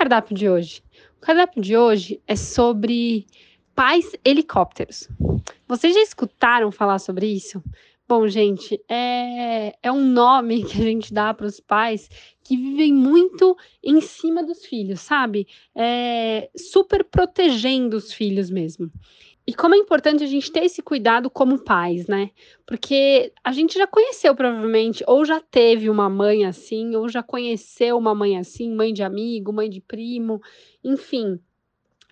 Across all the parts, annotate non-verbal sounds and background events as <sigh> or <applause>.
Cardápio de hoje? O cardápio de hoje é sobre pais helicópteros. Vocês já escutaram falar sobre isso? Bom, gente, é, é um nome que a gente dá para os pais que vivem muito em cima dos filhos, sabe? É, super protegendo os filhos mesmo. E como é importante a gente ter esse cuidado como pais, né? Porque a gente já conheceu provavelmente, ou já teve uma mãe assim, ou já conheceu uma mãe assim, mãe de amigo, mãe de primo, enfim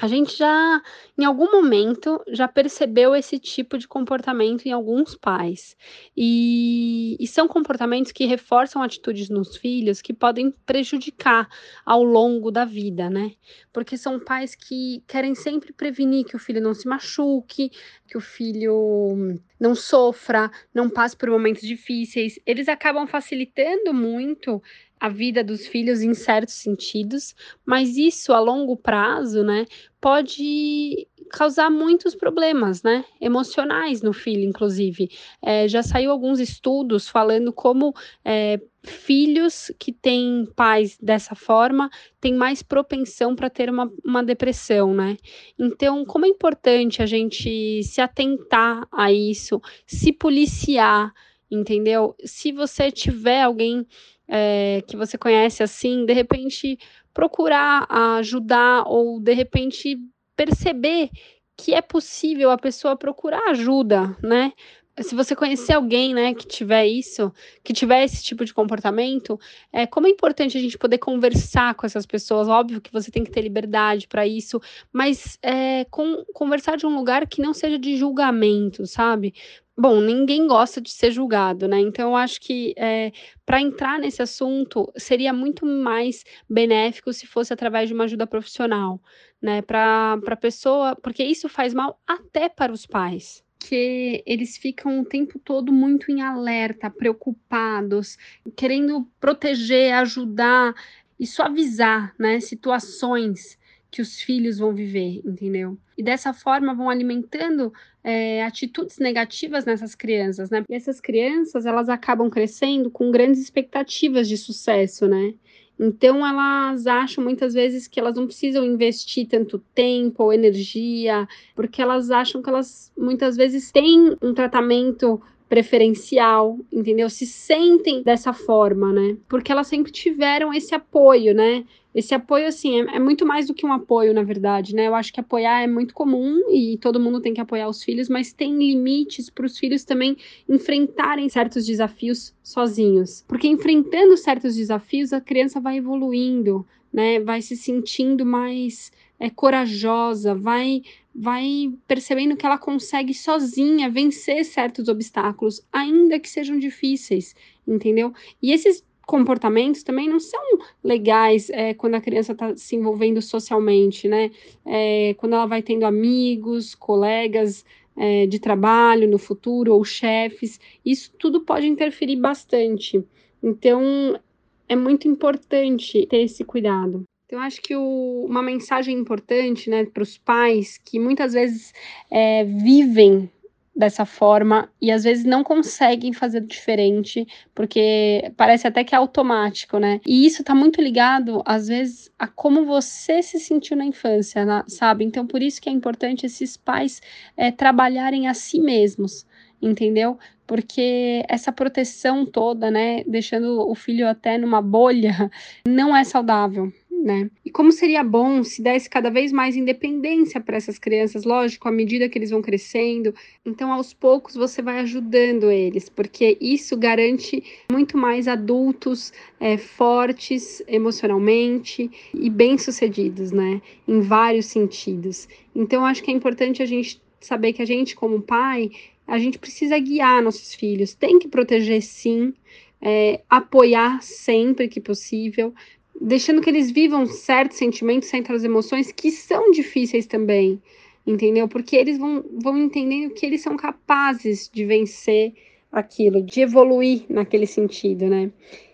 a gente já, em algum momento, já percebeu esse tipo de comportamento em alguns pais. E, e, são comportamentos que reforçam atitudes nos filhos que podem prejudicar ao longo da vida, né? Porque são pais que querem sempre prevenir que o filho não se machuque, que o filho não sofra, não passe por momentos difíceis. Eles acabam facilitando muito a vida dos filhos em certos sentidos, mas isso a longo prazo, né, pode causar muitos problemas, né, emocionais no filho, inclusive. É, já saiu alguns estudos falando como é, filhos que têm pais dessa forma têm mais propensão para ter uma, uma depressão, né? Então, como é importante a gente se atentar a isso, se policiar, entendeu? Se você tiver alguém é, que você conhece assim, de repente procurar ajudar ou de repente perceber que é possível a pessoa procurar ajuda, né? Se você conhecer alguém, né, que tiver isso, que tiver esse tipo de comportamento, é como é importante a gente poder conversar com essas pessoas. Óbvio que você tem que ter liberdade para isso, mas é, com, conversar de um lugar que não seja de julgamento, sabe? Bom, ninguém gosta de ser julgado, né? Então, eu acho que é, para entrar nesse assunto seria muito mais benéfico se fosse através de uma ajuda profissional, né? Para a pessoa, porque isso faz mal até para os pais. Que eles ficam o tempo todo muito em alerta, preocupados, querendo proteger, ajudar e suavizar né, situações que os filhos vão viver, entendeu? E dessa forma vão alimentando é, atitudes negativas nessas crianças, né? E essas crianças elas acabam crescendo com grandes expectativas de sucesso, né? Então elas acham muitas vezes que elas não precisam investir tanto tempo ou energia, porque elas acham que elas muitas vezes têm um tratamento preferencial, entendeu? Se sentem dessa forma, né? Porque elas sempre tiveram esse apoio, né? Esse apoio, assim, é, é, muito mais do que um apoio, na verdade, né? Eu acho que apoiar é muito comum e todo mundo tem que apoiar os filhos, mas tem limites para os filhos também enfrentarem certos desafios sozinhos. Porque enfrentando certos desafios, a criança vai evoluindo, né? Vai se sentindo mais é, corajosa, vai vai percebendo que ela consegue sozinha vencer certos obstáculos, ainda que sejam difíceis, entendeu? E esses comportamentos também não são legais é, quando a criança está se envolvendo socialmente, né? É, quando ela vai tendo amigos, colegas é, de trabalho no futuro ou chefes, isso tudo pode interferir bastante. Então, é muito importante ter esse cuidado. Então, acho que o, uma mensagem importante né, para os pais que muitas vezes é, vivem dessa forma e às vezes não conseguem fazer diferente, porque parece até que é automático, né? E isso tá muito ligado, às vezes, a como você se sentiu na infância, né? sabe? Então, por isso que é importante esses pais é, trabalharem a si mesmos, entendeu? Porque essa proteção toda, né, deixando o filho até numa bolha, <laughs> não é saudável né? E como seria bom se desse cada vez mais independência para essas crianças, lógico, à medida que eles vão crescendo. Então, aos poucos, você vai ajudando eles, porque isso garante muito mais adultos é, fortes emocionalmente e bem-sucedidos, né? Em vários sentidos. Então, acho que é importante a gente saber que a gente, como pai, a gente precisa guiar nossos filhos, tem que proteger sim, é, apoiar sempre que possível, deixando que eles vivam certos sentimentos, certas emoções que são difíceis também, entendeu? Porque eles vão, vão entendendo que eles são capazes de vencer aquilo, de evoluir naquele sentido, né?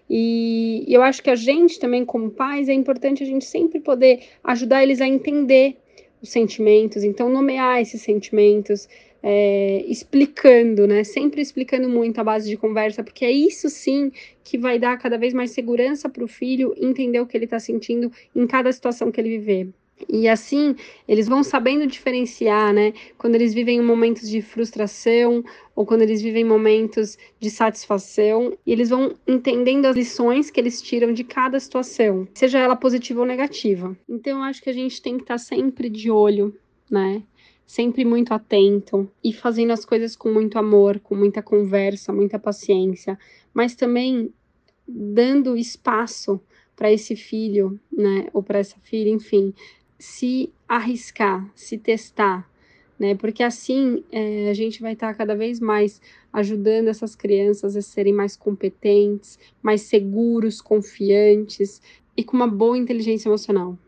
E, eu acho que a gente também, como pais, é importante a gente sempre poder ajudar eles a entender os sentimentos, então nomear esses sentimentos, é, explicando, né? Sempre explicando muito a base de conversa, porque é isso sim que vai dar cada vez mais segurança para o filho entender o que ele está sentindo em cada situação que ele viver. E assim, eles vão sabendo diferenciar, né? Quando eles vivem momentos de frustração ou quando eles vivem momentos de satisfação, e eles vão entendendo as lições que eles tiram de cada situação, seja ela positiva ou negativa. Então, eu acho que a gente tem que estar sempre de olho, né? sempre muito atento e fazendo as coisas com muito amor, com muita conversa, muita paciência, mas também dando espaço para esse filho, né, ou para essa filha, enfim, se arriscar, se testar, né, porque assim é, a gente vai estar tá cada vez mais ajudando essas crianças a serem mais competentes, mais seguros, confiantes e com uma boa inteligência emocional.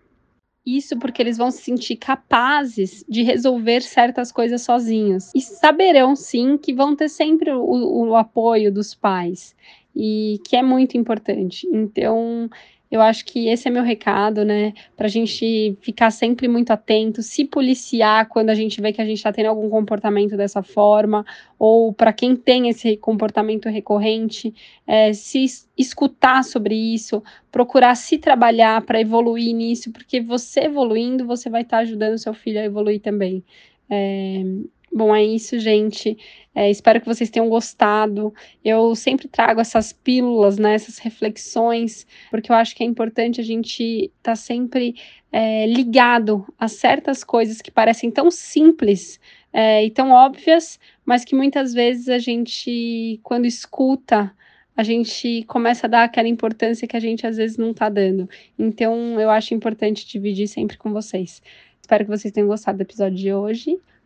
Isso porque eles vão se sentir capazes de resolver certas coisas sozinhos. E saberão, sim, que vão ter sempre o, o apoio dos pais. E que é muito importante. Então, eu acho que esse é meu recado, né? Para a gente ficar sempre muito atento, se policiar quando a gente vê que a gente está tendo algum comportamento dessa forma, ou para quem tem esse comportamento recorrente, é, se escutar sobre isso, procurar se trabalhar para evoluir nisso, porque você evoluindo, você vai estar tá ajudando seu filho a evoluir também. É, Bom, é isso, gente. É, espero que vocês tenham gostado. Eu sempre trago essas pílulas, né, essas reflexões, porque eu acho que é importante a gente estar tá sempre é, ligado a certas coisas que parecem tão simples é, e tão óbvias, mas que muitas vezes a gente, quando escuta, a gente começa a dar aquela importância que a gente às vezes não está dando. Então, eu acho importante dividir sempre com vocês. Espero que vocês tenham gostado do episódio de hoje.